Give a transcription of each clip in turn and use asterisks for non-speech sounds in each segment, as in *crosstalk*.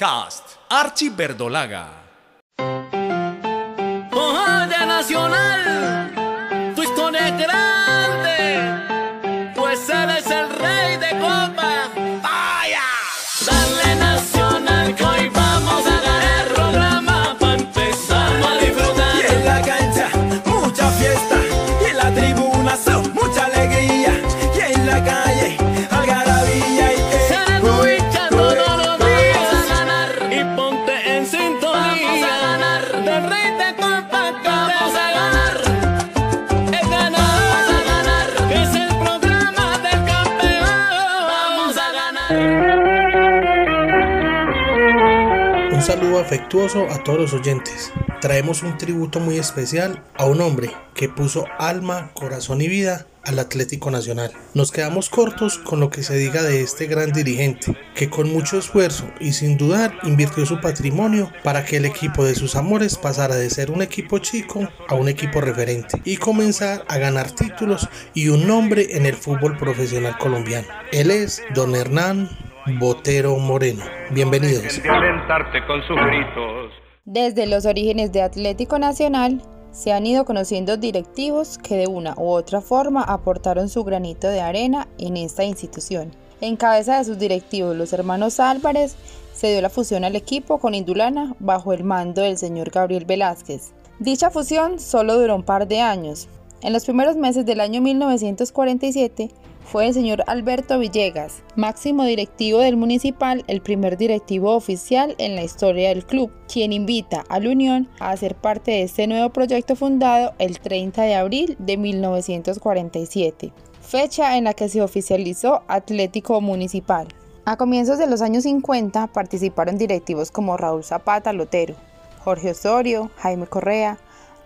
Podcast Archie Verdolaga. Nacional, a todos los oyentes. Traemos un tributo muy especial a un hombre que puso alma, corazón y vida al Atlético Nacional. Nos quedamos cortos con lo que se diga de este gran dirigente, que con mucho esfuerzo y sin dudar invirtió su patrimonio para que el equipo de sus amores pasara de ser un equipo chico a un equipo referente y comenzar a ganar títulos y un nombre en el fútbol profesional colombiano. Él es Don Hernán Botero Moreno. Bienvenidos. Desde los orígenes de Atlético Nacional se han ido conociendo directivos que de una u otra forma aportaron su granito de arena en esta institución. En cabeza de sus directivos, los hermanos Álvarez, se dio la fusión al equipo con Indulana bajo el mando del señor Gabriel Velázquez. Dicha fusión solo duró un par de años. En los primeros meses del año 1947 fue el señor Alberto Villegas, máximo directivo del municipal, el primer directivo oficial en la historia del club, quien invita a la Unión a ser parte de este nuevo proyecto fundado el 30 de abril de 1947, fecha en la que se oficializó Atlético Municipal. A comienzos de los años 50 participaron directivos como Raúl Zapata Lotero, Jorge Osorio, Jaime Correa,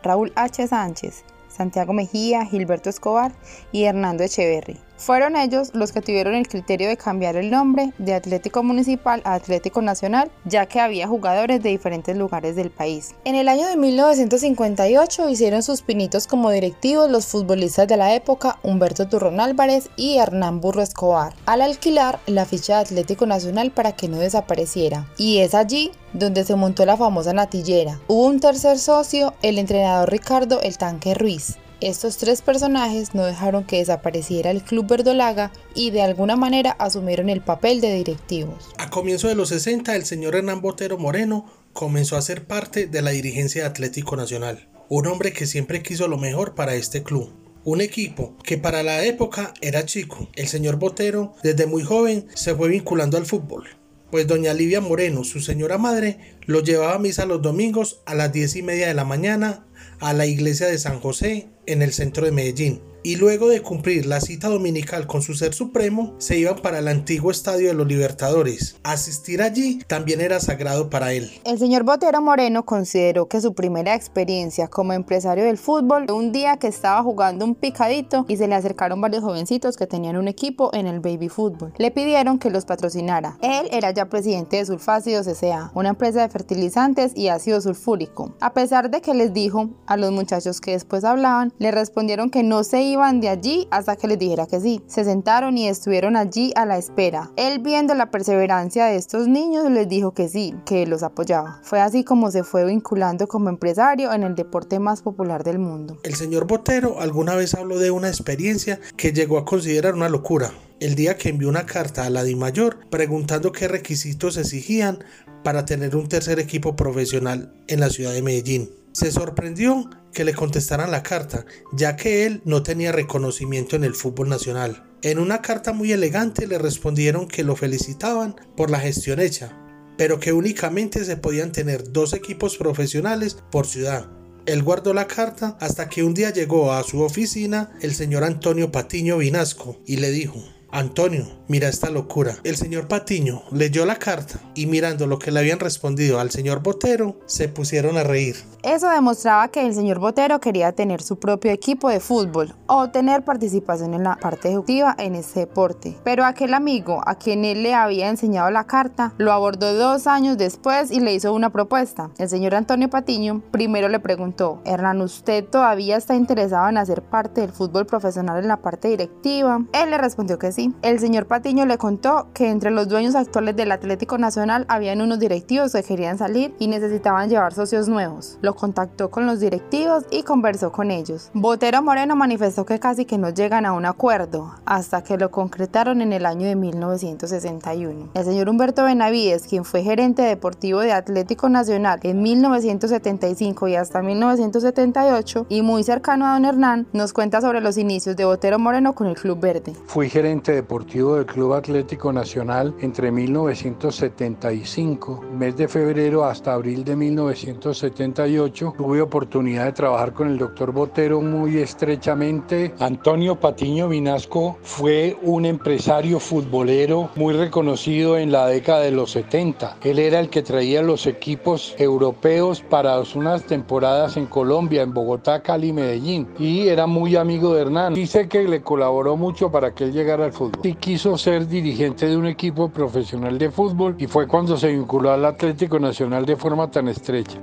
Raúl H. Sánchez, Santiago Mejía, Gilberto Escobar y Hernando Echeverry. Fueron ellos los que tuvieron el criterio de cambiar el nombre de Atlético Municipal a Atlético Nacional, ya que había jugadores de diferentes lugares del país. En el año de 1958 hicieron sus pinitos como directivos los futbolistas de la época Humberto Turrón Álvarez y Hernán Burro Escobar, al alquilar la ficha de Atlético Nacional para que no desapareciera. Y es allí donde se montó la famosa natillera. Hubo un tercer socio, el entrenador Ricardo El Tanque Ruiz. Estos tres personajes no dejaron que desapareciera el Club Verdolaga y de alguna manera asumieron el papel de directivos. A comienzos de los 60, el señor Hernán Botero Moreno comenzó a ser parte de la dirigencia de Atlético Nacional. Un hombre que siempre quiso lo mejor para este club. Un equipo que para la época era chico. El señor Botero, desde muy joven, se fue vinculando al fútbol. Pues doña Livia Moreno, su señora madre, lo llevaba a misa los domingos a las 10 y media de la mañana a la iglesia de San José en el centro de Medellín. Y luego de cumplir la cita dominical con su ser supremo, se iban para el antiguo estadio de los Libertadores. Asistir allí también era sagrado para él. El señor Botero Moreno consideró que su primera experiencia como empresario del fútbol fue un día que estaba jugando un picadito y se le acercaron varios jovencitos que tenían un equipo en el baby fútbol. Le pidieron que los patrocinara. Él era ya presidente de Sulfácidos S.A., una empresa de fertilizantes y ácido sulfúrico. A pesar de que les dijo a los muchachos que después hablaban, le respondieron que no se iban de allí hasta que les dijera que sí. Se sentaron y estuvieron allí a la espera. Él viendo la perseverancia de estos niños les dijo que sí, que los apoyaba. Fue así como se fue vinculando como empresario en el deporte más popular del mundo. El señor Botero alguna vez habló de una experiencia que llegó a considerar una locura. El día que envió una carta a la DIMAYOR preguntando qué requisitos exigían para tener un tercer equipo profesional en la ciudad de Medellín. Se sorprendió que le contestaran la carta, ya que él no tenía reconocimiento en el fútbol nacional. En una carta muy elegante le respondieron que lo felicitaban por la gestión hecha, pero que únicamente se podían tener dos equipos profesionales por ciudad. Él guardó la carta hasta que un día llegó a su oficina el señor Antonio Patiño Vinasco y le dijo, Antonio, mira esta locura. El señor Patiño leyó la carta y mirando lo que le habían respondido al señor Botero, se pusieron a reír. Eso demostraba que el señor Botero quería tener su propio equipo de fútbol o tener participación en la parte ejecutiva en este deporte. Pero aquel amigo a quien él le había enseñado la carta lo abordó dos años después y le hizo una propuesta. El señor Antonio Patiño primero le preguntó, Hernán, ¿usted todavía está interesado en hacer parte del fútbol profesional en la parte directiva? Él le respondió que sí. El señor Patiño le contó que entre los dueños actuales del Atlético Nacional habían unos directivos que querían salir y necesitaban llevar socios nuevos. Lo contactó con los directivos y conversó con ellos. Botero Moreno manifestó que casi que no llegan a un acuerdo, hasta que lo concretaron en el año de 1961. El señor Humberto Benavides, quien fue gerente deportivo de Atlético Nacional en 1975 y hasta 1978, y muy cercano a don Hernán, nos cuenta sobre los inicios de Botero Moreno con el Club Verde. Fui gerente deportivo Club Atlético Nacional entre 1975, mes de febrero hasta abril de 1978. Tuve oportunidad de trabajar con el doctor Botero muy estrechamente. Antonio Patiño Vinasco fue un empresario futbolero muy reconocido en la década de los 70. Él era el que traía los equipos europeos para unas temporadas en Colombia, en Bogotá, Cali Medellín. Y era muy amigo de Hernán. Dice que le colaboró mucho para que él llegara al fútbol. Y quiso ser dirigente de un equipo profesional de fútbol y fue cuando se vinculó al Atlético Nacional de forma tan estrecha.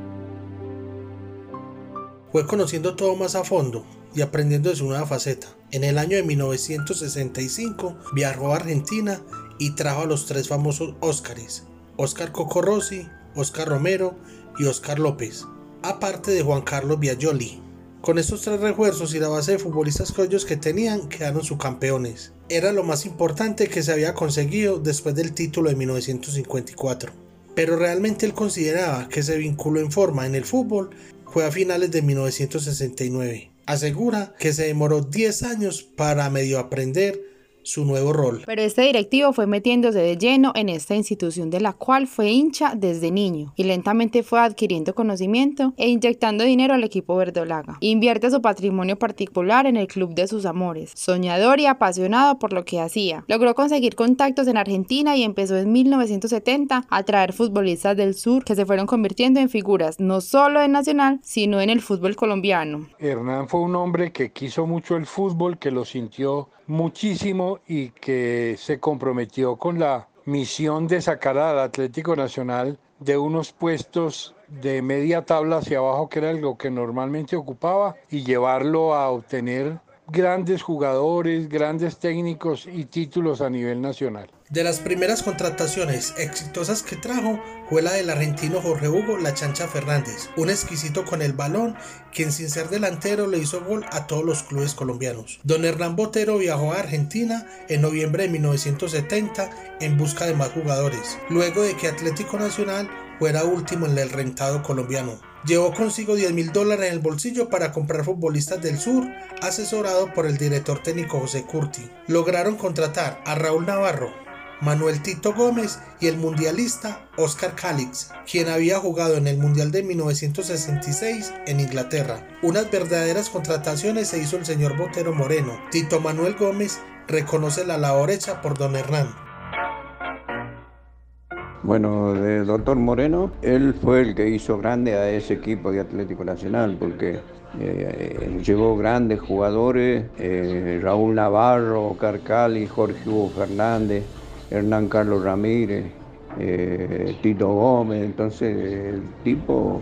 Fue conociendo todo más a fondo y aprendiendo de su nueva faceta. En el año de 1965 viajó a Argentina y trajo a los tres famosos Óscares, Óscar Cocorossi, Óscar Romero y Óscar López, aparte de Juan Carlos Biagioli. Con estos tres refuerzos y la base de futbolistas que ellos que tenían quedaron subcampeones. Era lo más importante que se había conseguido después del título de 1954. Pero realmente él consideraba que se vinculó en forma en el fútbol fue a finales de 1969. Asegura que se demoró 10 años para medio aprender su nuevo rol. Pero este directivo fue metiéndose de lleno en esta institución de la cual fue hincha desde niño y lentamente fue adquiriendo conocimiento e inyectando dinero al equipo verdolaga. Invierte su patrimonio particular en el club de sus amores, soñador y apasionado por lo que hacía. Logró conseguir contactos en Argentina y empezó en 1970 a traer futbolistas del sur que se fueron convirtiendo en figuras no solo en Nacional, sino en el fútbol colombiano. Hernán fue un hombre que quiso mucho el fútbol, que lo sintió muchísimo y que se comprometió con la misión de sacar al Atlético Nacional de unos puestos de media tabla hacia abajo, que era lo que normalmente ocupaba, y llevarlo a obtener grandes jugadores, grandes técnicos y títulos a nivel nacional. De las primeras contrataciones exitosas que trajo fue la del argentino Jorge Hugo La Chancha Fernández, un exquisito con el balón, quien sin ser delantero le hizo gol a todos los clubes colombianos. Don Hernán Botero viajó a Argentina en noviembre de 1970 en busca de más jugadores, luego de que Atlético Nacional fuera último en el rentado colombiano. Llevó consigo 10 mil dólares en el bolsillo para comprar futbolistas del sur, asesorado por el director técnico José Curti. Lograron contratar a Raúl Navarro, Manuel Tito Gómez y el mundialista Oscar Calix, quien había jugado en el Mundial de 1966 en Inglaterra. Unas verdaderas contrataciones se hizo el señor Botero Moreno. Tito Manuel Gómez reconoce la labor hecha por don Hernán. Bueno, de doctor Moreno, él fue el que hizo grande a ese equipo de Atlético Nacional, porque eh, llevó grandes jugadores, eh, Raúl Navarro, Carcali, Jorge Hugo Fernández, Hernán Carlos Ramírez, eh, Tito Gómez, entonces el tipo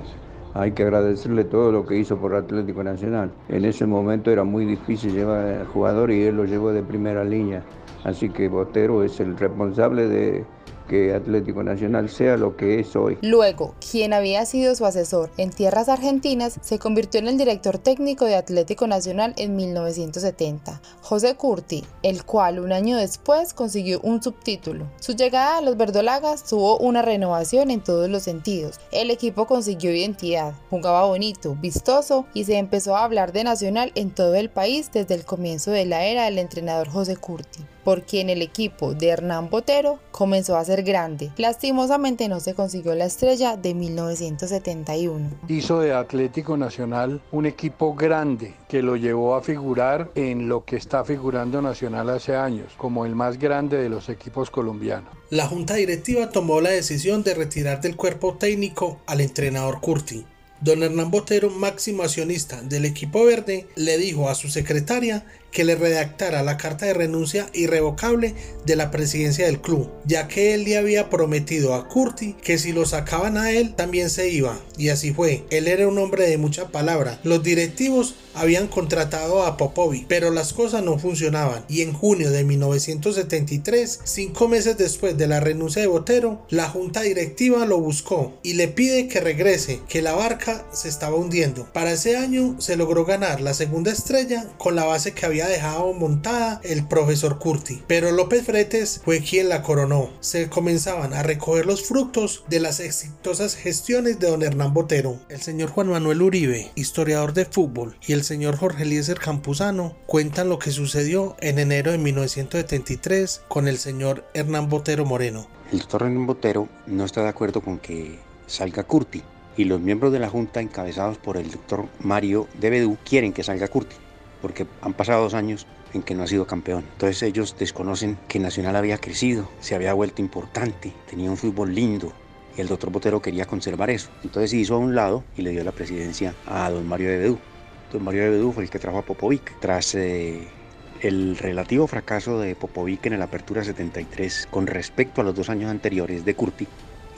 hay que agradecerle todo lo que hizo por Atlético Nacional. En ese momento era muy difícil llevar al jugador y él lo llevó de primera línea. Así que Botero es el responsable de, que Atlético Nacional sea lo que es hoy. Luego, quien había sido su asesor en tierras argentinas se convirtió en el director técnico de Atlético Nacional en 1970, José Curti, el cual un año después consiguió un subtítulo. Su llegada a los verdolagas tuvo una renovación en todos los sentidos. El equipo consiguió identidad, jugaba bonito, vistoso y se empezó a hablar de Nacional en todo el país desde el comienzo de la era del entrenador José Curti por quien el equipo de Hernán Botero comenzó a ser grande. Lastimosamente no se consiguió la estrella de 1971. Hizo de Atlético Nacional un equipo grande que lo llevó a figurar en lo que está figurando Nacional hace años, como el más grande de los equipos colombianos. La junta directiva tomó la decisión de retirar del cuerpo técnico al entrenador Curti. Don Hernán Botero, máximo accionista del equipo verde, le dijo a su secretaria que le redactara la carta de renuncia irrevocable de la presidencia del club, ya que él le había prometido a Curti que si lo sacaban a él también se iba, y así fue. Él era un hombre de mucha palabra. Los directivos habían contratado a Popovic, pero las cosas no funcionaban y en junio de 1973, cinco meses después de la renuncia de Botero, la junta directiva lo buscó y le pide que regrese, que la barca se estaba hundiendo. Para ese año se logró ganar la segunda estrella con la base que había dejado montada el profesor Curti, pero López Fretes fue quien la coronó. Se comenzaban a recoger los frutos de las exitosas gestiones de don Hernán Botero. El señor Juan Manuel Uribe, historiador de fútbol, y el señor Jorge Eliezer Campuzano cuentan lo que sucedió en enero de 1973 con el señor Hernán Botero Moreno. El doctor Hernán Botero no está de acuerdo con que salga Curti y los miembros de la Junta encabezados por el doctor Mario de Bedú quieren que salga Curti porque han pasado dos años en que no ha sido campeón. Entonces ellos desconocen que Nacional había crecido, se había vuelto importante, tenía un fútbol lindo, y el doctor Botero quería conservar eso. Entonces se hizo a un lado y le dio la presidencia a don Mario de Bedú. Don Mario de Bedú fue el que trajo a Popovic. Tras eh, el relativo fracaso de Popovic en el Apertura 73 con respecto a los dos años anteriores de Curti,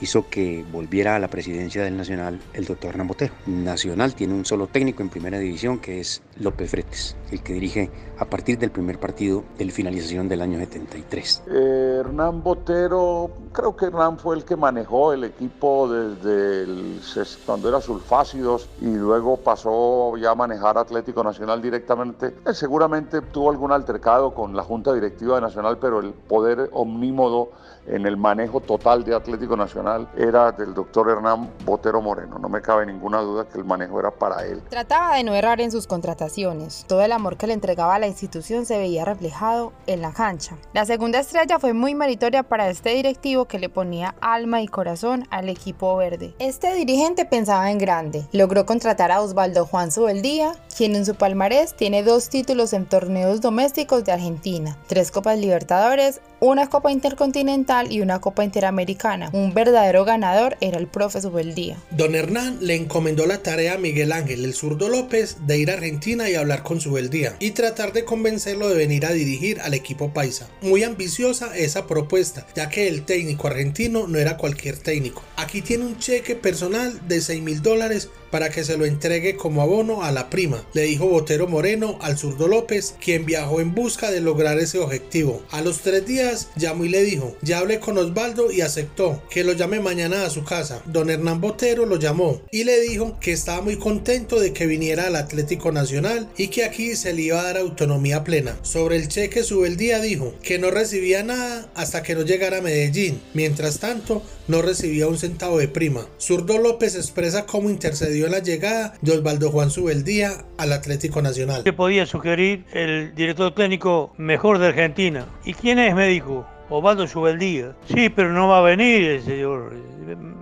hizo que volviera a la presidencia del Nacional el doctor Hernán Botero. Nacional tiene un solo técnico en primera división que es López Fretes, el que dirige a partir del primer partido de la finalización del año 73. Eh, Hernán Botero, creo que Hernán fue el que manejó el equipo desde el, cuando era sulfácidos y luego pasó ya a manejar Atlético Nacional directamente. Seguramente tuvo algún altercado con la Junta Directiva de Nacional, pero el poder omnímodo en el manejo total de Atlético Nacional era del doctor Hernán Botero Moreno. No me cabe ninguna duda que el manejo era para él. Trataba de no errar en sus contrataciones. Todo el amor que le entregaba a la institución se veía reflejado en la cancha. La segunda estrella fue muy meritoria para este directivo que le ponía alma y corazón al equipo verde. Este dirigente pensaba en grande. Logró contratar a Osvaldo Juan Subeldía, quien en su palmarés tiene dos títulos en torneos domésticos de Argentina, tres Copas Libertadores, una Copa Intercontinental y una Copa Interamericana. Un verdadero ganador era el profe Subeldía. Don Hernán le encomendó la tarea a Miguel Ángel, el zurdo López, de ir a Argentina y hablar con Subeldía y tratar de convencerlo de venir a dirigir al equipo paisa. Muy ambiciosa esa propuesta, ya que el técnico argentino no era cualquier técnico. Aquí tiene un cheque personal de 6 mil dólares para que se lo entregue como abono a la prima, le dijo Botero Moreno al zurdo López, quien viajó en busca de lograr ese objetivo. A los tres días llamó y le dijo, ya hablé con Osvaldo y aceptó que lo llame mañana a su casa. Don Hernán Botero lo llamó y le dijo que estaba muy contento de que viniera al Atlético Nacional y que aquí se le iba a dar autonomía plena. Sobre el cheque día dijo que no recibía nada hasta que no llegara a Medellín. Mientras tanto, no recibía un centavo de prima. Zurdo López expresa cómo intercedió en la llegada de Osvaldo Juan Subeldía al Atlético Nacional. ¿Qué podía sugerir el director técnico mejor de Argentina? ¿Y quién es? Me dijo. Osvaldo Subeldía. Sí, pero no va a venir el señor,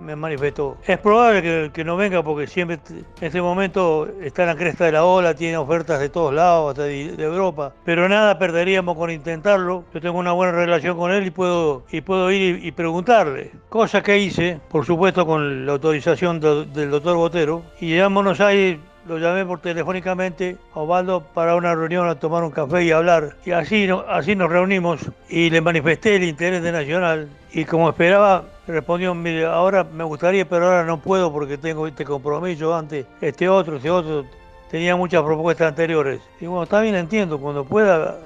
me manifestó. Es probable que, no venga porque siempre en este momento está en la cresta de la ola, tiene ofertas de todos lados, hasta de, Europa. Pero nada perderíamos con intentarlo. Yo tengo una buena relación con él y puedo, y puedo ir y, preguntarle. Cosa que hice, por supuesto, con la autorización del doctor Botero. Y llegamos a ir lo llamé por telefónicamente a Osvaldo para una reunión a tomar un café y hablar. Y así, así nos reunimos y le manifesté el interés de Nacional. Y como esperaba, respondió, mire, ahora me gustaría, pero ahora no puedo porque tengo este compromiso antes, este otro, este otro. Tenía muchas propuestas anteriores. Y bueno, también entiendo, cuando pueda,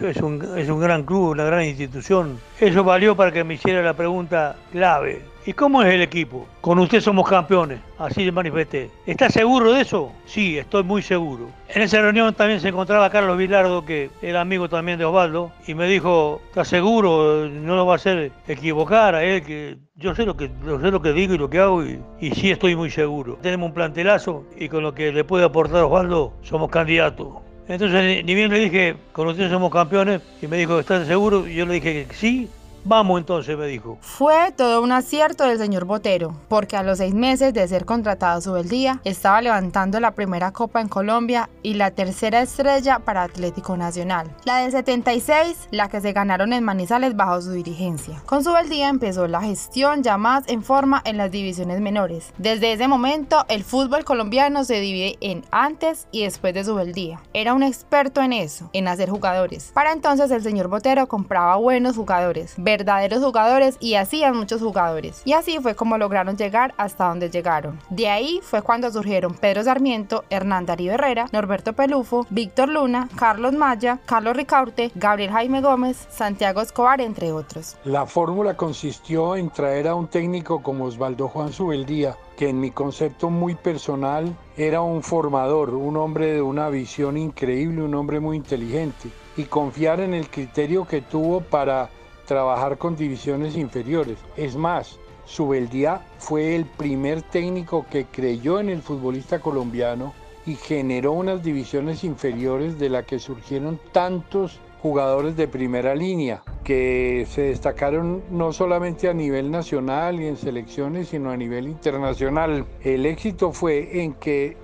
es un, es un gran club, una gran institución. Eso valió para que me hiciera la pregunta clave. ¿Y cómo es el equipo? Con usted somos campeones, así le manifesté. ¿Está seguro de eso? Sí, estoy muy seguro. En esa reunión también se encontraba Carlos Vilardo, que era amigo también de Osvaldo, y me dijo, ¿está seguro? No lo va a hacer equivocar a él, que yo sé lo que, sé lo que digo y lo que hago, y, y sí estoy muy seguro. Tenemos un plantelazo y con lo que le puede aportar Osvaldo, somos candidatos. Entonces, ni bien le dije, con ustedes somos campeones, y me dijo, ¿estás seguro? Y yo le dije sí, Vamos entonces, me dijo. Fue todo un acierto del señor Botero, porque a los seis meses de ser contratado a Subeldía, estaba levantando la primera copa en Colombia y la tercera estrella para Atlético Nacional. La del 76, la que se ganaron en Manizales bajo su dirigencia. Con Subeldía empezó la gestión ya más en forma en las divisiones menores. Desde ese momento, el fútbol colombiano se divide en antes y después de Subeldía. Era un experto en eso, en hacer jugadores. Para entonces el señor Botero compraba buenos jugadores, verdaderos jugadores y hacían muchos jugadores. Y así fue como lograron llegar hasta donde llegaron. De ahí fue cuando surgieron Pedro Sarmiento, Hernán Darío Herrera, Norberto Pelufo, Víctor Luna, Carlos Maya, Carlos Ricaurte, Gabriel Jaime Gómez, Santiago Escobar, entre otros. La fórmula consistió en traer a un técnico como Osvaldo Juan Subeldía, que en mi concepto muy personal era un formador, un hombre de una visión increíble, un hombre muy inteligente, y confiar en el criterio que tuvo para trabajar con divisiones inferiores. Es más, Subeldía fue el primer técnico que creyó en el futbolista colombiano y generó unas divisiones inferiores de la que surgieron tantos jugadores de primera línea que se destacaron no solamente a nivel nacional y en selecciones, sino a nivel internacional. El éxito fue en que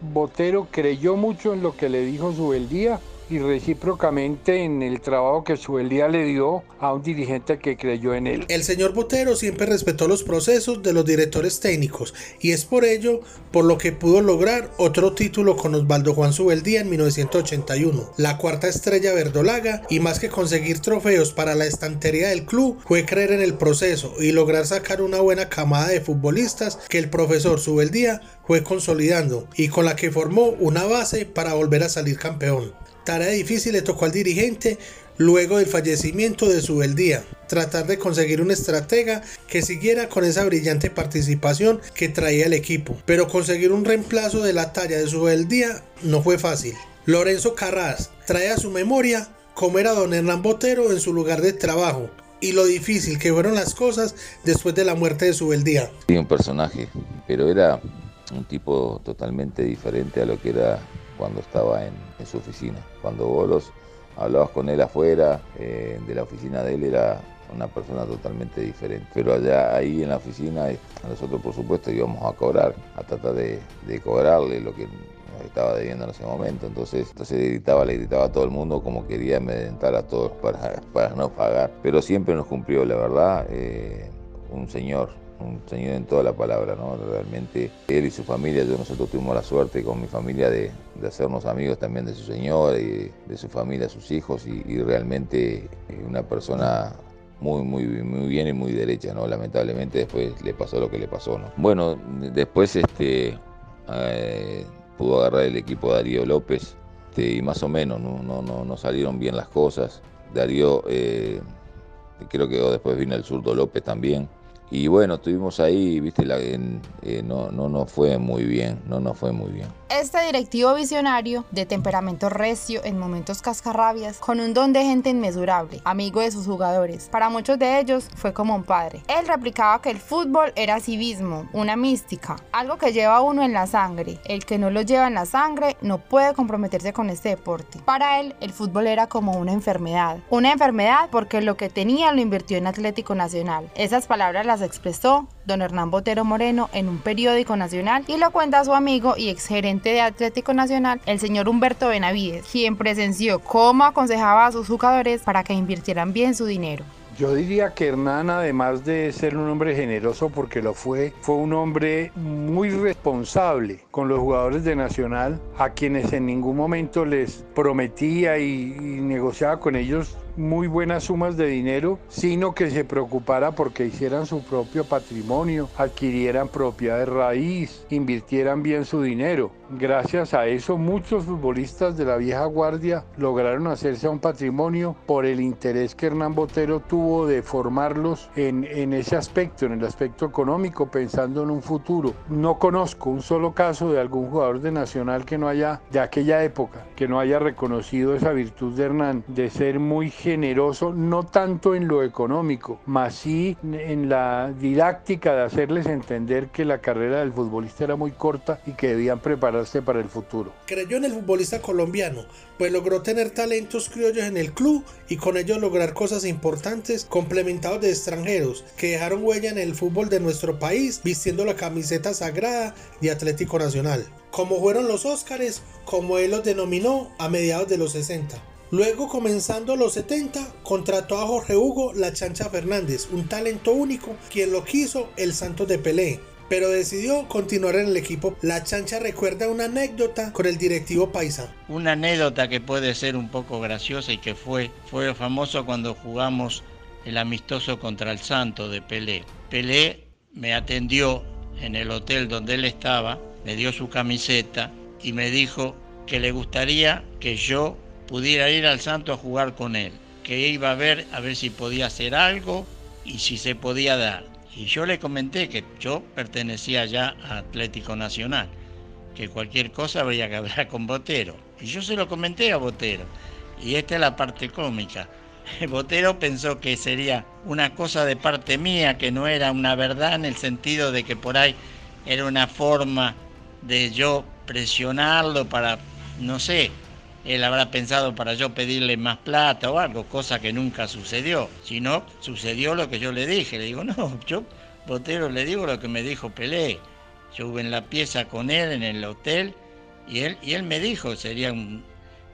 Botero creyó mucho en lo que le dijo Subeldía y recíprocamente en el trabajo que Subeldía le dio a un dirigente que creyó en él. El señor Botero siempre respetó los procesos de los directores técnicos y es por ello por lo que pudo lograr otro título con Osvaldo Juan Subeldía en 1981, la cuarta estrella verdolaga y más que conseguir trofeos para la estantería del club fue creer en el proceso y lograr sacar una buena camada de futbolistas que el profesor Subeldía fue consolidando y con la que formó una base para volver a salir campeón. Tarea difícil le tocó al dirigente luego del fallecimiento de su beldía, tratar de conseguir un estratega que siguiera con esa brillante participación que traía el equipo, pero conseguir un reemplazo de la talla de su beldía no fue fácil. Lorenzo Carras trae a su memoria cómo era don Hernán Botero en su lugar de trabajo y lo difícil que fueron las cosas después de la muerte de su beldía. Sí, un personaje, pero era un tipo totalmente diferente a lo que era cuando estaba en, su oficina. Cuando vos hablabas con él afuera eh, de la oficina de él era una persona totalmente diferente. Pero allá ahí en la oficina eh, nosotros por supuesto íbamos a cobrar, a tratar de, cobrarle lo que nos estaba debiendo en ese momento. Entonces, entonces le gritaba, le gritaba a todo el mundo como quería amedrentar a todos para, para no pagar. Pero siempre nos cumplió, la verdad, eh, un señor, un señor en toda la palabra, ¿no? Realmente él y su familia, yo nosotros tuvimos la suerte con mi familia de, de hacernos amigos también de su señor y de su familia, sus hijos y, realmente una persona muy, muy, muy bien y muy derecha, ¿no? Lamentablemente después le pasó lo que le pasó, ¿no? Bueno, después este, eh, pudo agarrar el equipo Darío López este, y más o menos no, no, no, no salieron bien las cosas. Darío, eh, creo que después vino el zurdo López también. Y bueno, estuvimos ahí, viste, la, eh, no, no nos fue muy bien, no nos fue muy bien. Este directivo visionario, de temperamento recio en momentos cascarrabias, con un don de gente inmesurable, amigo de sus jugadores. Para muchos de ellos fue como un padre. Él replicaba que el fútbol era civismo, una mística, algo que lleva uno en la sangre. El que no lo lleva en la sangre no puede comprometerse con este deporte. Para él, el fútbol era como una enfermedad. Una enfermedad porque lo que tenía lo invirtió en Atlético Nacional. Esas palabras las expresó don Hernán Botero Moreno en un periódico nacional y lo cuenta su amigo y exgerente de Atlético Nacional, el señor Humberto Benavides, quien presenció cómo aconsejaba a sus jugadores para que invirtieran bien su dinero. Yo diría que Hernán, además de ser un hombre generoso porque lo fue, fue un hombre muy responsable con los jugadores de Nacional, a quienes en ningún momento les prometía y, negociaba con ellos muy buenas sumas de dinero, sino que se preocupara porque hicieran su propio patrimonio, adquirieran propiedades raíz, invirtieran bien su dinero. Gracias a eso muchos futbolistas de la vieja guardia lograron hacerse un patrimonio por el interés que Hernán Botero tuvo de formarlos en, en ese aspecto, en el aspecto económico, pensando en un futuro. No conozco un solo caso de algún jugador de Nacional que no haya, de aquella época, que no haya reconocido esa virtud de Hernán, de ser muy generoso, no tanto en lo económico, más sí en la didáctica de hacerles entender que la carrera del futbolista era muy corta y que debían prepararse para el futuro. Creyó en el futbolista colombiano, pues logró tener talentos criollos en el club y con ello lograr cosas importantes complementados de extranjeros que dejaron huella en el fútbol de nuestro país vistiendo la camiseta sagrada de Atlético Nacional, como fueron los Óscares, como él los denominó a mediados de los 60. Luego, comenzando los 70, contrató a Jorge Hugo La Chancha Fernández, un talento único, quien lo quiso el Santos de Pelé, pero decidió continuar en el equipo. La Chancha recuerda una anécdota con el directivo Paisa. Una anécdota que puede ser un poco graciosa y que fue, fue famoso cuando jugamos el amistoso contra el Santo de Pelé. Pelé me atendió en el hotel donde él estaba, me dio su camiseta y me dijo que le gustaría que yo pudiera ir al Santo a jugar con él, que iba a ver a ver si podía hacer algo y si se podía dar. Y yo le comenté que yo pertenecía ya a Atlético Nacional, que cualquier cosa habría que hablar con Botero. Y yo se lo comenté a Botero. Y esta es la parte cómica. *laughs* Botero pensó que sería una cosa de parte mía, que no era una verdad en el sentido de que por ahí era una forma de yo presionarlo para, no sé, él habrá pensado para yo pedirle más plata o algo, cosa que nunca sucedió. Si no, sucedió lo que yo le dije. Le digo, *laughs* no, yo, Botero, le digo lo que me dijo Pelé. Yo hubo en la pieza con él en el hotel y él, y él me dijo, sería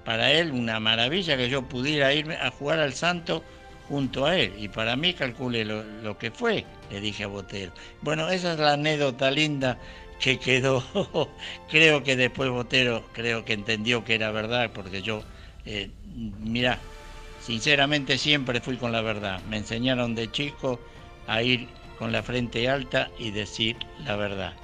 para él una maravilla que yo pudiera irme a jugar al Santo junto a él. Y para mí calcule lo, lo que fue, le dije a Botero. Bueno, esa es la anécdota linda que quedó, *laughs* creo que después Botero, creo que entendió que era verdad, porque yo, eh, mira, sinceramente siempre fui con la verdad. Me enseñaron de chico a ir con la frente alta y decir la verdad.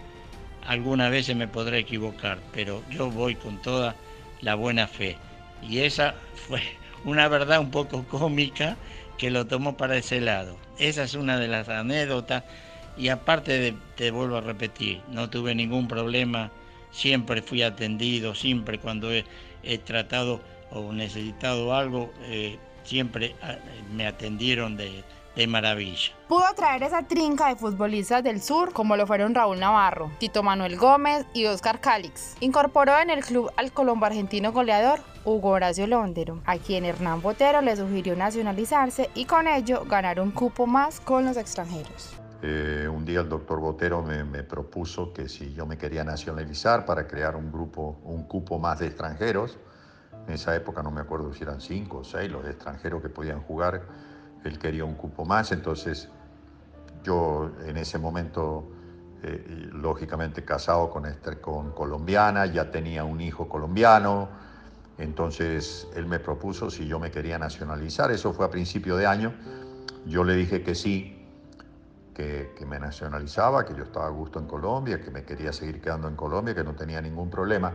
Algunas veces me podré equivocar, pero yo voy con toda la buena fe. Y esa fue *laughs* una verdad un poco *laughs* cómica que lo tomó para ese lado. Esa es una de las anécdotas y aparte de, te vuelvo a repetir, no tuve ningún problema, siempre fui atendido, siempre cuando he, tratado o necesitado algo, eh, siempre ah, me atendieron de, de maravilla. Pudo traer esa trinca de futbolistas del sur como lo fueron Raúl Navarro, Tito Manuel Gómez y Oscar Calix. Incorporó en el club al colombo argentino goleador Hugo Horacio Londero, a quien Hernán Botero le sugirió nacionalizarse y con ello ganar un cupo más con los extranjeros. Eh, un día el doctor Botero me, propuso que si yo me quería nacionalizar para crear un grupo, un cupo más de extranjeros, en esa época no me acuerdo si eran cinco o seis los extranjeros que podían jugar, él quería un cupo más, entonces yo en ese momento, eh, lógicamente casado con, este, con colombiana, ya tenía un hijo colombiano, entonces él me propuso si yo me quería nacionalizar, eso fue a principio de año, yo le dije que sí, que, me nacionalizaba, que yo estaba a gusto en Colombia, que me quería seguir quedando en Colombia, que no tenía ningún problema,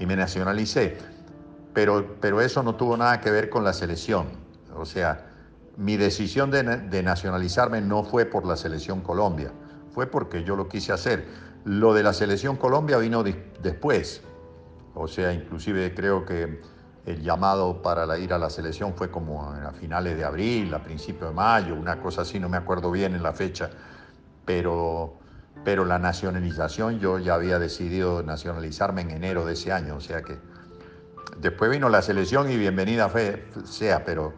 y me nacionalicé. Pero, pero eso no tuvo nada que ver con la selección. O sea, mi decisión de, de nacionalizarme no fue por la selección Colombia, fue porque yo lo quise hacer. Lo de la selección Colombia vino después. O sea, inclusive creo que el llamado para ir a la selección fue como a finales de abril, a principios de mayo, una cosa así, no me acuerdo bien en la fecha, pero, pero la nacionalización yo ya había decidido nacionalizarme en enero de ese año, o sea que después vino la selección y bienvenida sea, pero,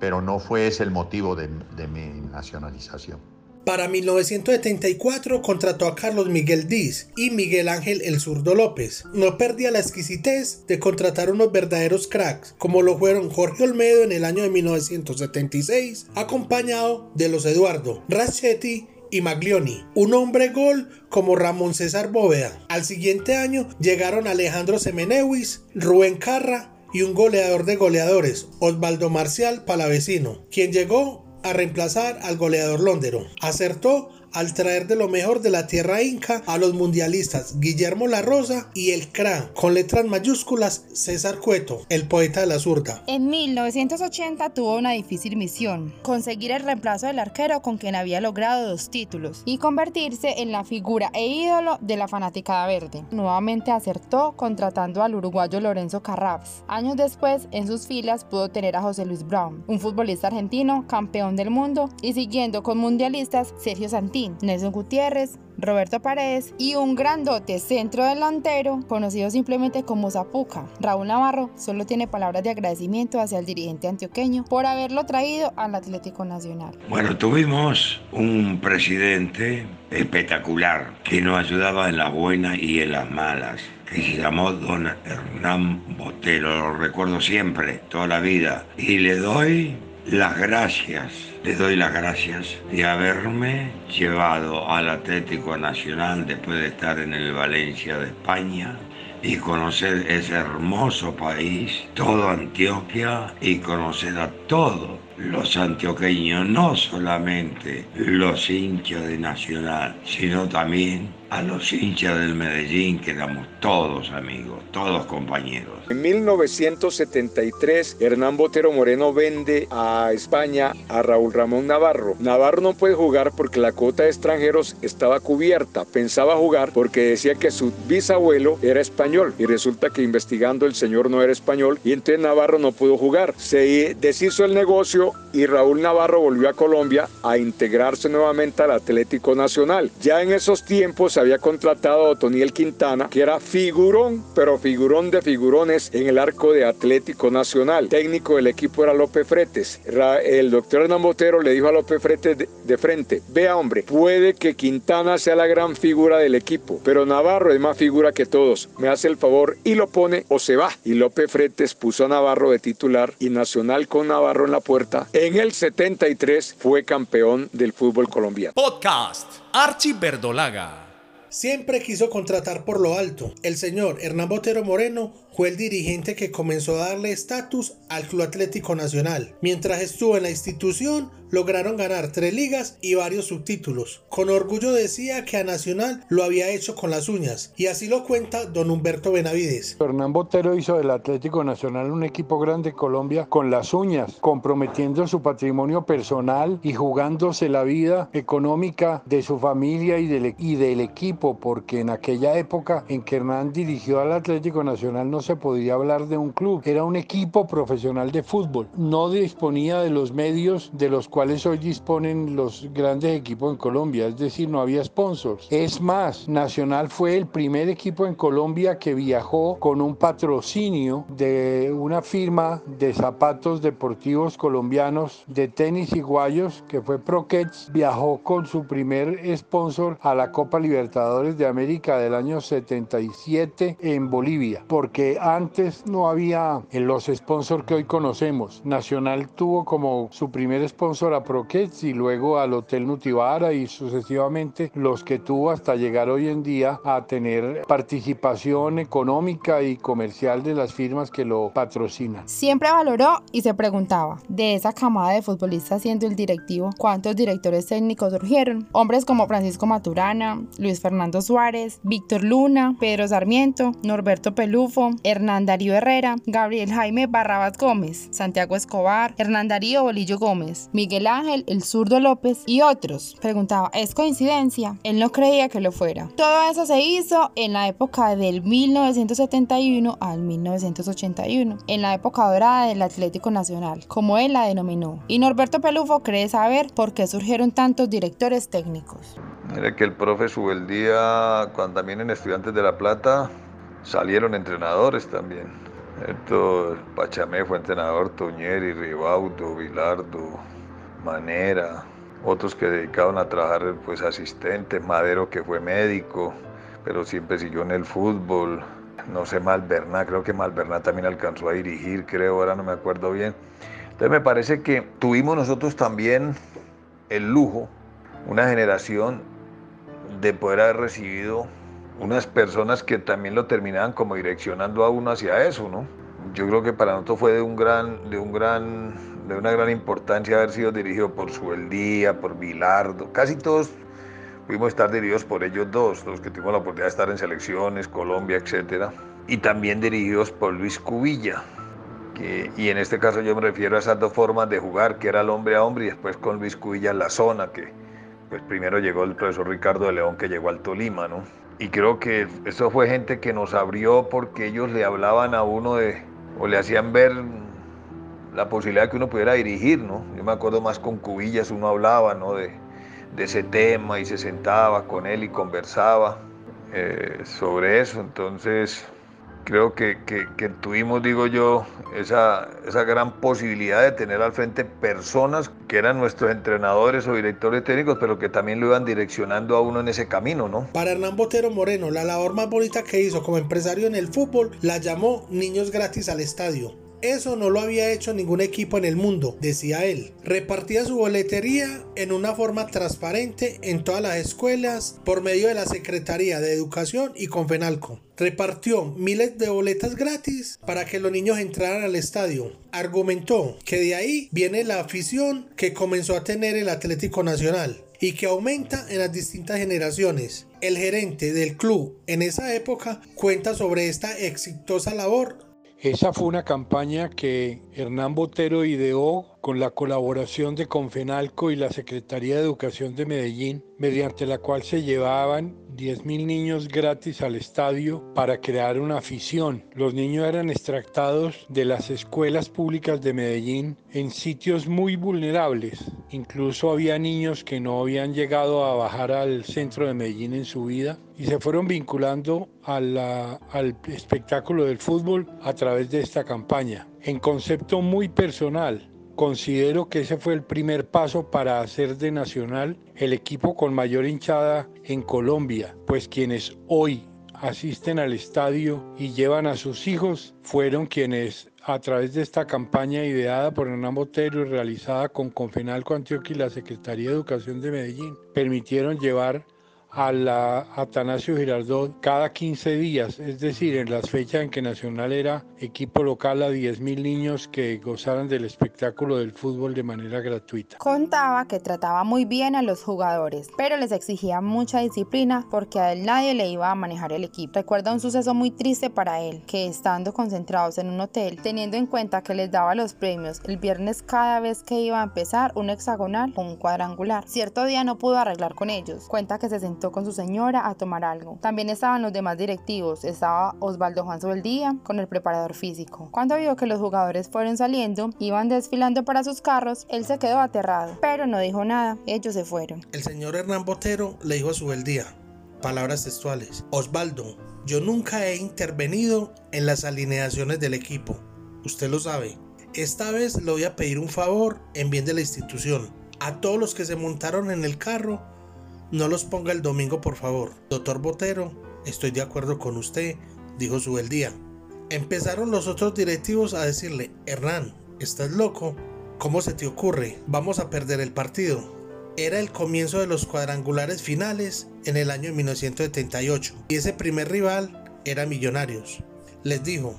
pero no fue ese el motivo de mi nacionalización. Para 1974 contrató a Carlos Miguel Diz y Miguel Ángel El Zurdo López. No perdía la exquisitez de contratar unos verdaderos cracks, como lo fueron Jorge Olmedo en el año de 1976, acompañado de los Eduardo Rachetti y Maglioni, un hombre gol como Ramón César Bóveda. Al siguiente año llegaron Alejandro Semenewis, Rubén Carra y un goleador de goleadores, Osvaldo Marcial Palavecino, quien llegó a reemplazar al goleador Londero. Acertó al traer de lo mejor de la tierra inca a los mundialistas Guillermo La Rosa y el CRA, con letras mayúsculas César Cueto, el poeta de la zurda. En 1980 tuvo una difícil misión, conseguir el reemplazo del arquero con quien había logrado dos títulos y convertirse en la figura e ídolo de la fanaticada verde. Nuevamente acertó contratando al uruguayo Lorenzo Carraps. Años después, en sus filas pudo tener a José Luis Brown, un futbolista argentino, campeón del mundo, y siguiendo con mundialistas Sergio Nelson Gutiérrez, Roberto Paredes y un grandote centro delantero conocido simplemente como Zapuca. Raúl Navarro solo tiene palabras de agradecimiento hacia el dirigente antioqueño por haberlo traído al Atlético Nacional. Bueno, tuvimos un presidente espectacular que nos ayudaba en las buenas y en las malas que se llamó don Hernán Botero, lo recuerdo siempre, toda la vida, y le doy las gracias, le doy las gracias de haberme llevado al Atlético Nacional después de estar en el Valencia de España y conocer ese hermoso país, todo Antioquia y conocer a todos los antioqueños, no solamente los hinchas de Nacional, sino también a los hinchas del Medellín, que éramos todos amigos, todos compañeros. En 1973, Hernán Botero Moreno vende a España a Raúl Ramón Navarro. Navarro no puede jugar porque la cuota de extranjeros estaba cubierta. Pensaba jugar porque decía que su bisabuelo era español y resulta que investigando el señor no era español y entonces Navarro no pudo jugar. Se deshizo el negocio y Raúl Navarro volvió a Colombia a integrarse nuevamente al Atlético Nacional. Ya en esos tiempos había contratado a Otoniel Quintana, que era figurón, pero figurón de figurones en el arco de Atlético Nacional. Técnico del equipo era López Fretes. El doctor Hernán Botero le dijo a López Fretes de, frente, vea hombre, puede que Quintana sea la gran figura del equipo, pero Navarro es más figura que todos. Me hace el favor y lo pone o se va. Y López Fretes puso a Navarro de titular y Nacional con Navarro en la puerta. En el 73 fue campeón del fútbol colombiano. Podcast Archie Verdolaga. Siempre quiso contratar por lo alto. El señor Hernán Botero Moreno fue el dirigente que comenzó a darle estatus al Club Atlético Nacional. Mientras estuvo en la institución, lograron ganar tres ligas y varios subtítulos. Con orgullo decía que a Nacional lo había hecho con las uñas, y así lo cuenta don Humberto Benavides. Hernán Botero hizo del Atlético Nacional un equipo grande de Colombia con las uñas, comprometiendo su patrimonio personal y jugándose la vida económica de su familia y del, equipo, porque en aquella época en que Hernán dirigió al Atlético Nacional no se podía hablar de un club, era un equipo profesional de fútbol, no disponía de los medios de los cuales hoy disponen los grandes equipos en Colombia, es decir, no había sponsors. Es más, Nacional fue el primer equipo en Colombia que viajó con un patrocinio de una firma de zapatos deportivos colombianos de tenis y guayos que fue Proquets, viajó con su primer sponsor a la Copa Libertadores de América del año 77 en Bolivia, porque antes no había los sponsors que hoy conocemos. Nacional tuvo como su primer sponsor Proquets y luego al Hotel Nutibara y sucesivamente los que tuvo hasta llegar hoy en día a tener participación económica y comercial de las firmas que lo patrocinan. Siempre valoró y se preguntaba, de esa camada de futbolistas siendo el directivo, ¿cuántos directores técnicos surgieron? Hombres como Francisco Maturana, Luis Fernando Suárez, Víctor Luna, Pedro Sarmiento, Norberto Pelufo, Hernán Darío Herrera, Gabriel Jaime Barrabas Gómez, Santiago Escobar, Hernán Darío Bolillo Gómez, Miguel Ángel, el zurdo López y otros. Preguntaba, ¿es coincidencia? Él no creía que lo fuera. Todo eso se hizo en la época del 1971 al 1981, en la época dorada del Atlético Nacional, como él la denominó. Y Norberto Pelufo cree saber por qué surgieron tantos directores técnicos. Mire que el profe Subeldía, cuando también en Estudiantes de La Plata, salieron entrenadores también. Esto, Pachamé fue entrenador, Toñeri, Ribaudo, Vilardo, Manera, otros que dedicaban a trabajar pues asistentes, Madero que fue médico, pero siempre siguió en el fútbol, no sé, Malverná, creo que Malverná también alcanzó a dirigir, creo, ahora no me acuerdo bien. Entonces me parece que tuvimos nosotros también el lujo, una generación, de poder haber recibido unas personas que también lo terminaban como direccionando a uno hacia eso, ¿no? Yo creo que para nosotros fue de un gran, de un gran, de una gran importancia haber sido dirigido por Sueldía, por Vilardo, casi todos Pudimos estar dirigidos por ellos dos, los que tuvimos la oportunidad de estar en selecciones, Colombia, etc. Y también dirigidos por Luis Cubilla. Que, y en este caso yo me refiero a esas dos formas de jugar, que era el hombre a hombre y después con Luis Cubilla la zona, que pues primero llegó el profesor Ricardo de León que llegó al Tolima, ¿no? Y creo que eso fue gente que nos abrió porque ellos le hablaban a uno de, o le hacían ver la posibilidad de que uno pudiera dirigir, ¿no? Yo me acuerdo más con Cubillas, uno hablaba, ¿no? De, ese tema y se sentaba con él y conversaba eh, sobre eso. Entonces, creo que, que, que, tuvimos, digo yo, esa, esa gran posibilidad de tener al frente personas que eran nuestros entrenadores o directores técnicos, pero que también lo iban direccionando a uno en ese camino, ¿no? Para Hernán Botero Moreno, la labor más bonita que hizo como empresario en el fútbol la llamó Niños Gratis al Estadio. Eso no lo había hecho ningún equipo en el mundo, decía él. Repartía su boletería en una forma transparente en todas las escuelas por medio de la Secretaría de Educación y Confenalco. Repartió miles de boletas gratis para que los niños entraran al estadio. Argumentó que de ahí viene la afición que comenzó a tener el Atlético Nacional y que aumenta en las distintas generaciones. El gerente del club en esa época cuenta sobre esta exitosa labor esa fue una campaña que Hernán Botero ideó con la colaboración de Confenalco y la Secretaría de Educación de Medellín, mediante la cual se llevaban 10.000 niños gratis al estadio para crear una afición. Los niños eran extractados de las escuelas públicas de Medellín en sitios muy vulnerables. Incluso había niños que no habían llegado a bajar al centro de Medellín en su vida y se fueron vinculando al espectáculo del fútbol a través de esta campaña. En concepto muy personal, Considero que ese fue el primer paso para hacer de Nacional el equipo con mayor hinchada en Colombia, pues quienes hoy asisten al estadio y llevan a sus hijos fueron quienes a través de esta campaña ideada por Hernán Botero y realizada con Confenalco Antioquia y la Secretaría de Educación de Medellín, permitieron llevar a la Atanasio Girardot cada 15 días, es decir, en las fechas en que Nacional era equipo local a 10.000 niños que gozaran del espectáculo del fútbol de manera gratuita. Contaba que trataba muy bien a los jugadores, pero les exigía mucha disciplina porque a él nadie le iba a manejar el equipo. Recuerda un suceso muy triste para él, que estando concentrados en un hotel, teniendo en cuenta que les daba los premios el viernes cada vez que iba a empezar un hexagonal o un cuadrangular, cierto día no pudo arreglar con ellos. Cuenta que se con su señora a tomar algo. También estaban los demás directivos, estaba Osvaldo Juan Sobeldía con el preparador físico. Cuando vio que los jugadores fueron saliendo, iban desfilando para sus carros, él se quedó aterrado, pero no dijo nada, ellos se fueron. El señor Hernán Botero le dijo a Sobeldía, palabras textuales, Osvaldo, yo nunca he intervenido en las alineaciones del equipo, usted lo sabe. Esta vez le voy a pedir un favor en bien de la institución. A todos los que se montaron en el carro, no los ponga el domingo, por favor. Doctor Botero, estoy de acuerdo con usted, dijo Subeldía. Empezaron los otros directivos a decirle, Hernán, ¿estás loco? ¿Cómo se te ocurre? Vamos a perder el partido. Era el comienzo de los cuadrangulares finales en el año 1978 y ese primer rival era Millonarios. Les dijo,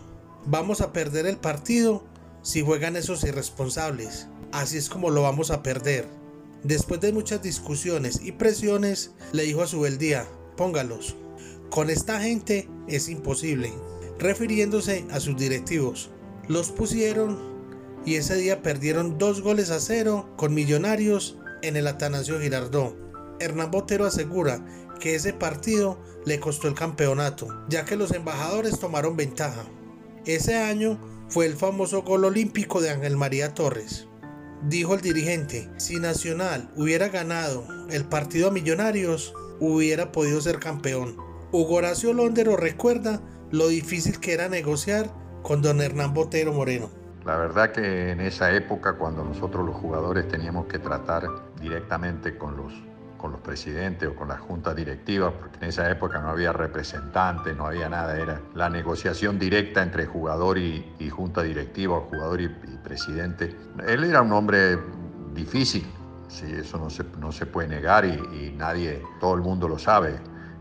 vamos a perder el partido si juegan esos irresponsables. Así es como lo vamos a perder. Después de muchas discusiones y presiones, le dijo a su beldía, póngalos. Con esta gente es imposible, refiriéndose a sus directivos. Los pusieron y ese día perdieron dos goles a cero con Millonarios en el Atanasio Girardot. Hernán Botero asegura que ese partido le costó el campeonato, ya que los embajadores tomaron ventaja. Ese año fue el famoso gol olímpico de Ángel María Torres. Dijo el dirigente, si Nacional hubiera ganado el partido a Millonarios, hubiera podido ser campeón. Hugo Horacio Londero recuerda lo difícil que era negociar con don Hernán Botero Moreno. La verdad que en esa época, cuando nosotros los jugadores teníamos que tratar directamente con los con los presidentes o con la junta directiva, porque en esa época no había representantes, no había nada, era la negociación directa entre jugador y, junta directiva, o jugador y, presidente. Él era un hombre difícil, sí, eso no se, no se puede negar y, nadie, todo el mundo lo sabe.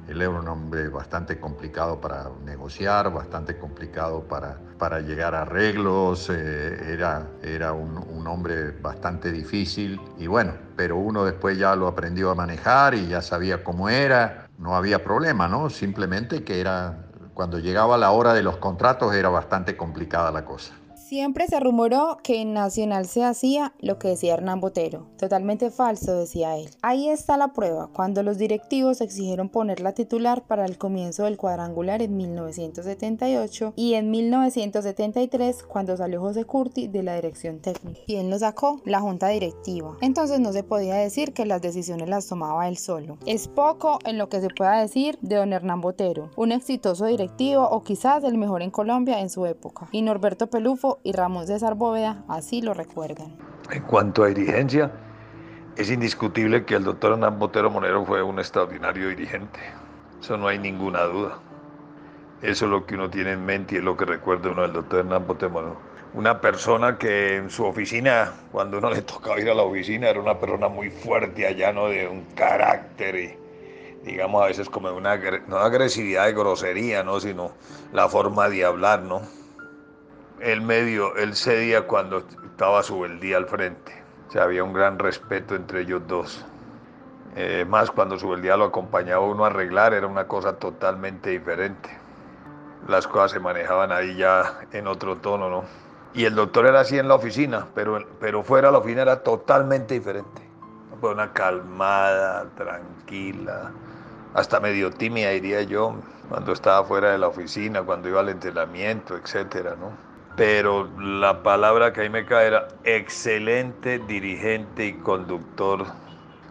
Él era un hombre bastante complicado para negociar, bastante complicado para, para llegar a arreglos, eh, era, era un, un, hombre bastante difícil y bueno, pero uno después ya lo aprendió a manejar y ya sabía cómo era, no había problema, ¿no? Simplemente que era, cuando llegaba la hora de los contratos era bastante complicada la cosa. Siempre se rumoró que en Nacional se hacía lo que decía Hernán Botero. Totalmente falso, decía él. Ahí está la prueba, cuando los directivos exigieron ponerla titular para el comienzo del cuadrangular en 1978 y en 1973 cuando salió José Curti de la dirección técnica. ¿Quién lo sacó? La junta directiva. Entonces no se podía decir que las decisiones las tomaba él solo. Es poco en lo que se pueda decir de don Hernán Botero, un exitoso directivo o quizás el mejor en Colombia en su época. Y Norberto Pelufo y Ramón César Bóveda así lo recuerdan. En cuanto a dirigencia, es indiscutible que el doctor Hernán Botero Monero fue un extraordinario dirigente. Eso no hay ninguna duda. Eso es lo que uno tiene en mente y es lo que recuerda uno del doctor Hernán Botero Monero. Una persona que en su oficina, cuando uno le tocaba ir a la oficina, era una persona muy fuerte, allá, ¿no? De un carácter y, digamos, a veces como una, no agresividad de grosería, ¿no? Sino la forma de hablar, ¿no? El medio, él cedía cuando estaba Subeldía al frente. O sea, había un gran respeto entre ellos dos. Eh, más cuando Subeldía lo acompañaba uno a arreglar, era una cosa totalmente diferente. Las cosas se manejaban ahí ya en otro tono, ¿no? Y el doctor era así en la oficina, pero, pero fuera de la oficina era totalmente diferente. Una calmada, tranquila, hasta medio tímida, diría yo, cuando estaba fuera de la oficina, cuando iba al entrenamiento, etcétera, ¿no? Pero la palabra que ahí me cae era excelente dirigente y conductor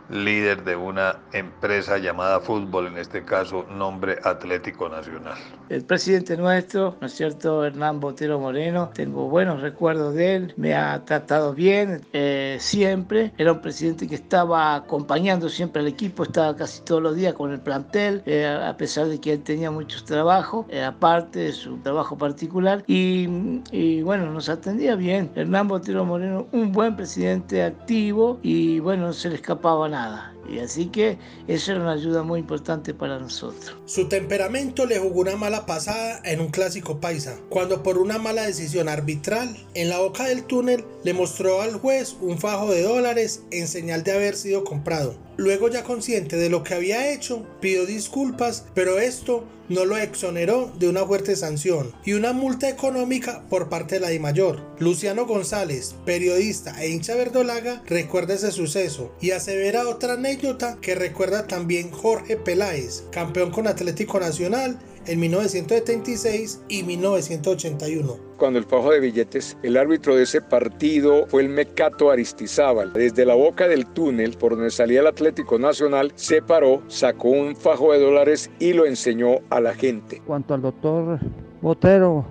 líder de una empresa llamada fútbol, en este caso nombre Atlético Nacional. El presidente nuestro, ¿no es cierto? Hernán Botero Moreno, tengo buenos recuerdos de él, me ha tratado bien eh, siempre, era un presidente que estaba acompañando siempre al equipo, estaba casi todos los días con el plantel, eh, a pesar de que él tenía muchos trabajos, eh, aparte de su trabajo particular, y, y bueno, nos atendía bien. Hernán Botero Moreno, un buen presidente activo y bueno, no se le escapaba nada nada. Y así que eso era una ayuda muy importante para nosotros. Su temperamento le jugó una mala pasada en un clásico paisa, cuando por una mala decisión arbitral, en la boca del túnel le mostró al juez un fajo de dólares en señal de haber sido comprado. Luego ya consciente de lo que había hecho, pidió disculpas, pero esto no lo exoneró de una fuerte sanción y una multa económica por parte de la DIMAYOR. Luciano González, periodista e hincha verdolaga, recuerda ese suceso y asevera otra anécdota que recuerda también Jorge Peláez, campeón con Atlético Nacional en 1976 y 1981. Cuando el fajo de billetes, el árbitro de ese partido fue el Mecato Aristizábal. Desde la boca del túnel por donde salía el Atlético Nacional, se paró, sacó un fajo de dólares y lo enseñó a la gente. Cuanto al doctor Botero,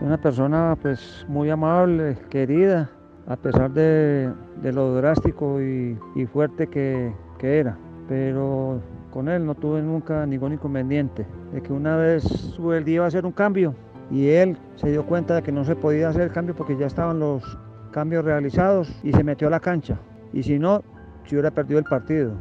una persona pues muy amable, querida, a pesar de, de lo drástico y, y fuerte que, que era. Pero con él no tuve nunca ningún inconveniente. De que una vez día iba a hacer un cambio y él se dio cuenta de que no se podía hacer el cambio porque ya estaban los cambios realizados y se metió a la cancha. Y si no, se hubiera perdido el partido.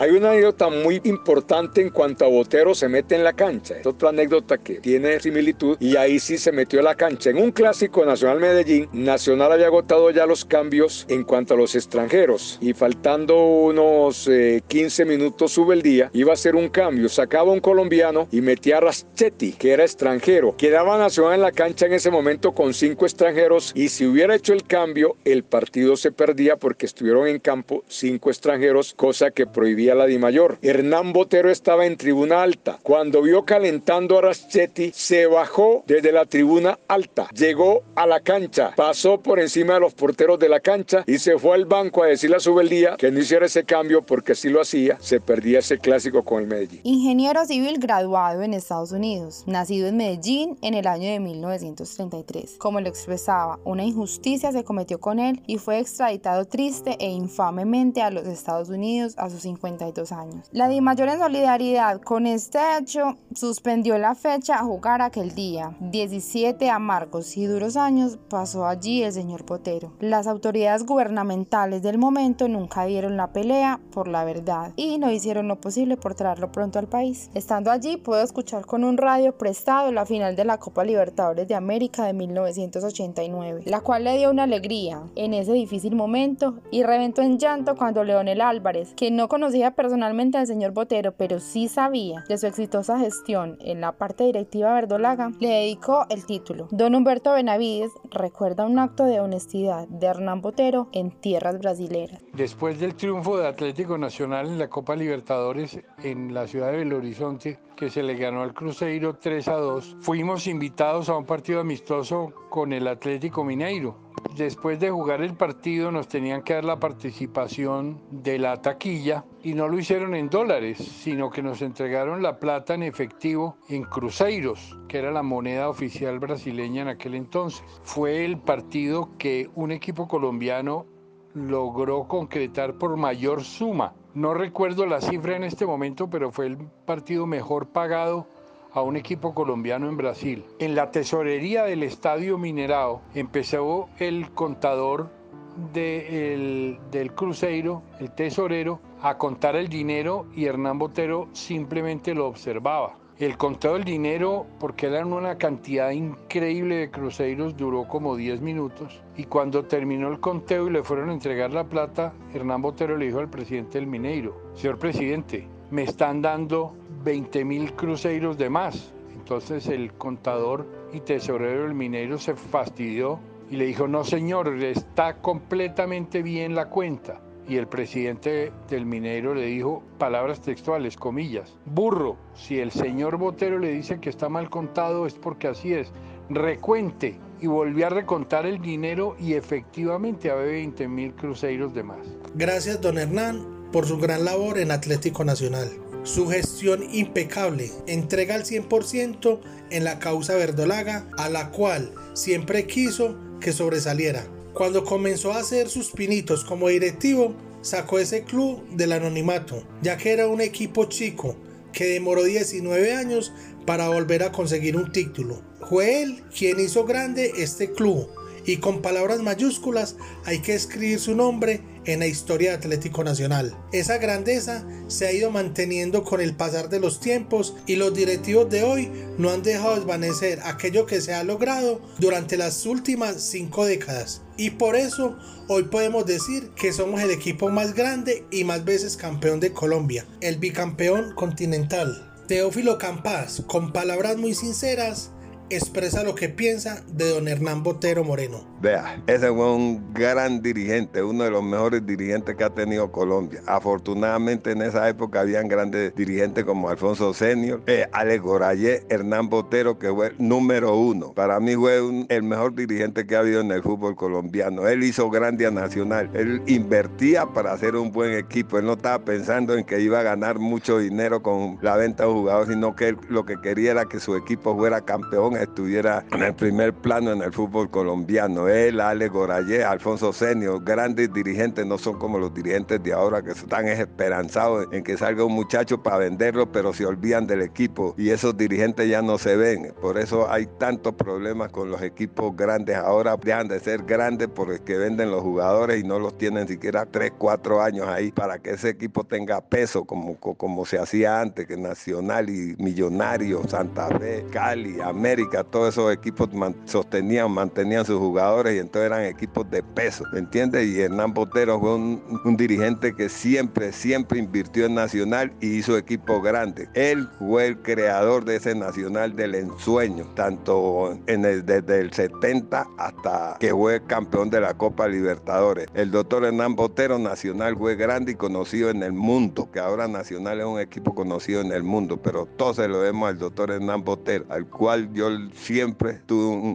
Hay una anécdota muy importante en cuanto a Botero se mete en la cancha. Es otra anécdota que tiene similitud y ahí sí se metió en la cancha. En un clásico Nacional Medellín, Nacional había agotado ya los cambios en cuanto a los extranjeros y faltando unos 15 eh, minutos sube el día, iba a hacer un cambio. Sacaba un colombiano y metía a Raschetti, que era extranjero. Quedaba Nacional en la cancha en ese momento con cinco extranjeros y si hubiera hecho el cambio, el partido se perdía porque estuvieron en campo cinco extranjeros, cosa que prohibía la Di Mayor. Hernán Botero estaba en tribuna alta. Cuando vio calentando a Raschetti, se bajó desde la tribuna alta, llegó a la cancha, pasó por encima de los porteros de la cancha y se fue al banco a decirle a Subeldía que no hiciera ese cambio porque si lo hacía, se perdía ese clásico con el Medellín. Ingeniero civil graduado en Estados Unidos, nacido en Medellín en el año de 1933. Como lo expresaba, una injusticia se cometió con él y fue extraditado triste e infamemente a los Estados Unidos a sus 50 52 años. La DIMAYOR en solidaridad con este hecho suspendió la fecha a jugar aquel día. 17 amargos y duros años pasó allí el señor Botero. Las autoridades gubernamentales del momento nunca dieron la pelea por la verdad y no hicieron lo posible por traerlo pronto al país. Estando allí puedo escuchar con un radio prestado la final de la Copa Libertadores de América de 1989, la cual le dio una alegría en ese difícil momento y reventó en llanto cuando Leonel Álvarez, que no conocía personalmente al señor Botero, pero sí sabía de su exitosa gestión en la parte directiva verdolaga, le dedicó el título. Don Humberto Benavides recuerda un acto de honestidad de Hernán Botero en tierras brasileras. Después del triunfo de Atlético Nacional en la Copa Libertadores en la ciudad de Belo Horizonte, que se le ganó al Cruzeiro 3 a 2, fuimos invitados a un partido amistoso con el Atlético Mineiro. Después de jugar el partido nos tenían que dar la participación de la taquilla y no lo hicieron en dólares, sino que nos entregaron la plata en efectivo en cruzeiros, que era la moneda oficial brasileña en aquel entonces. Fue el partido que un equipo colombiano logró concretar por mayor suma. No recuerdo la cifra en este momento, pero fue el partido mejor pagado a un equipo colombiano en Brasil. En la tesorería del Estadio Minerado empezó el contador del Cruzeiro, el tesorero, a contar el dinero y Hernán Botero simplemente lo observaba. El conteo del dinero, porque eran una cantidad increíble de cruceros, duró como 10 minutos. Y cuando terminó el conteo y le fueron a entregar la plata, Hernán Botero le dijo al presidente del Mineiro, señor presidente, me están dando 20 mil cruceros de más. Entonces el contador y tesorero del Mineiro se fastidió y le dijo, no señor, está completamente bien la cuenta. Y el presidente del Mineiro le dijo, palabras textuales, comillas, burro, si el señor Botero le dice que está mal contado es porque así es, recuente. Y volvió a recontar el dinero y efectivamente había 20 mil cruceros de más. Gracias, don Hernán, por su gran labor en Atlético Nacional. Su gestión impecable, entrega al 100% en la causa verdolaga, a la cual siempre quiso que sobresaliera. Cuando comenzó a hacer sus pinitos como directivo, sacó ese club del anonimato, ya que era un equipo chico que demoró 19 años para volver a conseguir un título. Fue él quien hizo grande este club y con palabras mayúsculas hay que escribir su nombre en la historia de Atlético Nacional. Esa grandeza se ha ido manteniendo con el pasar de los tiempos y los directivos de hoy no han dejado desvanecer aquello que se ha logrado durante las últimas cinco décadas. Y por eso hoy podemos decir que somos el equipo más grande y más veces campeón de Colombia, el bicampeón continental. Teófilo Campas, con palabras muy sinceras, expresa lo que piensa de don Hernán Botero Moreno. Vea, ese fue un gran dirigente, uno de los mejores dirigentes que ha tenido Colombia. Afortunadamente en esa época habían grandes dirigentes como Alfonso Senior, eh, Alex Gorayé, Hernán Botero, que fue el número uno. Para mí fue el mejor dirigente que ha habido en el fútbol colombiano. Él hizo grande a Nacional, él invertía para hacer un buen equipo. Él no estaba pensando en que iba a ganar mucho dinero con la venta de jugadores, sino que él lo que quería era que su equipo fuera campeón estuviera en el primer plano en el fútbol colombiano. Él, Ale Gorayé, Alfonso Senio, grandes dirigentes, no son como los dirigentes de ahora que están esperanzados en que salga un muchacho para venderlo, pero se olvidan del equipo y esos dirigentes ya no se ven. Por eso hay tantos problemas con los equipos grandes. Ahora dejan de ser grandes porque venden los jugadores y no los tienen siquiera 3, 4 años ahí para que ese equipo tenga peso como, como se hacía antes, que Nacional y Millonario, Santa Fe, Cali, América todos esos equipos sostenían, mantenían sus jugadores y entonces eran equipos de peso, ¿me entiendes? Y Hernán Botero fue un, dirigente que siempre, siempre invirtió en Nacional y hizo equipos grandes. Él fue el creador de ese Nacional del ensueño, tanto desde el 70 hasta que fue campeón de la Copa Libertadores. El doctor Hernán Botero Nacional fue grande y conocido en el mundo, que ahora Nacional es un equipo conocido en el mundo, pero todos se lo vemos al doctor Hernán Botero, al cual yo siempre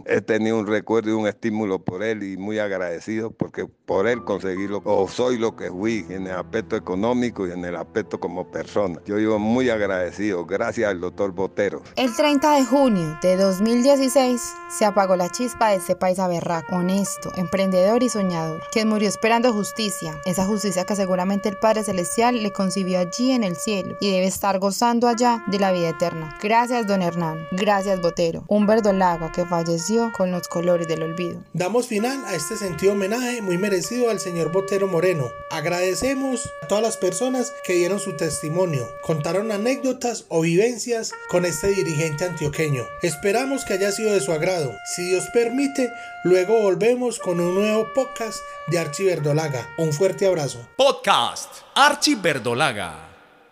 he tenido un recuerdo y un estímulo solo por él y muy agradecido porque por él conseguí lo, o soy lo que fui en el aspecto económico y en el aspecto como persona. Yo vivo muy agradecido, gracias al doctor Botero. El 30 de junio de 2016 se apagó la chispa de este país berraco, honesto, emprendedor y soñador, quien murió esperando justicia, esa justicia que seguramente el Padre Celestial le concibió allí en el cielo y debe estar gozando allá de la vida eterna. Gracias, don Hernán. Gracias, Botero. Un verdolaga que falleció con los colores del olvido. Damos final a este sentido homenaje muy merecido al señor Botero Moreno. Agradecemos a todas las personas que dieron su testimonio, contaron anécdotas o vivencias con este dirigente antioqueño. Esperamos que haya sido de su agrado. Si Dios permite, luego volvemos con un nuevo podcast de Archie Verdolaga. Un fuerte abrazo. Podcast Archie Verdolaga.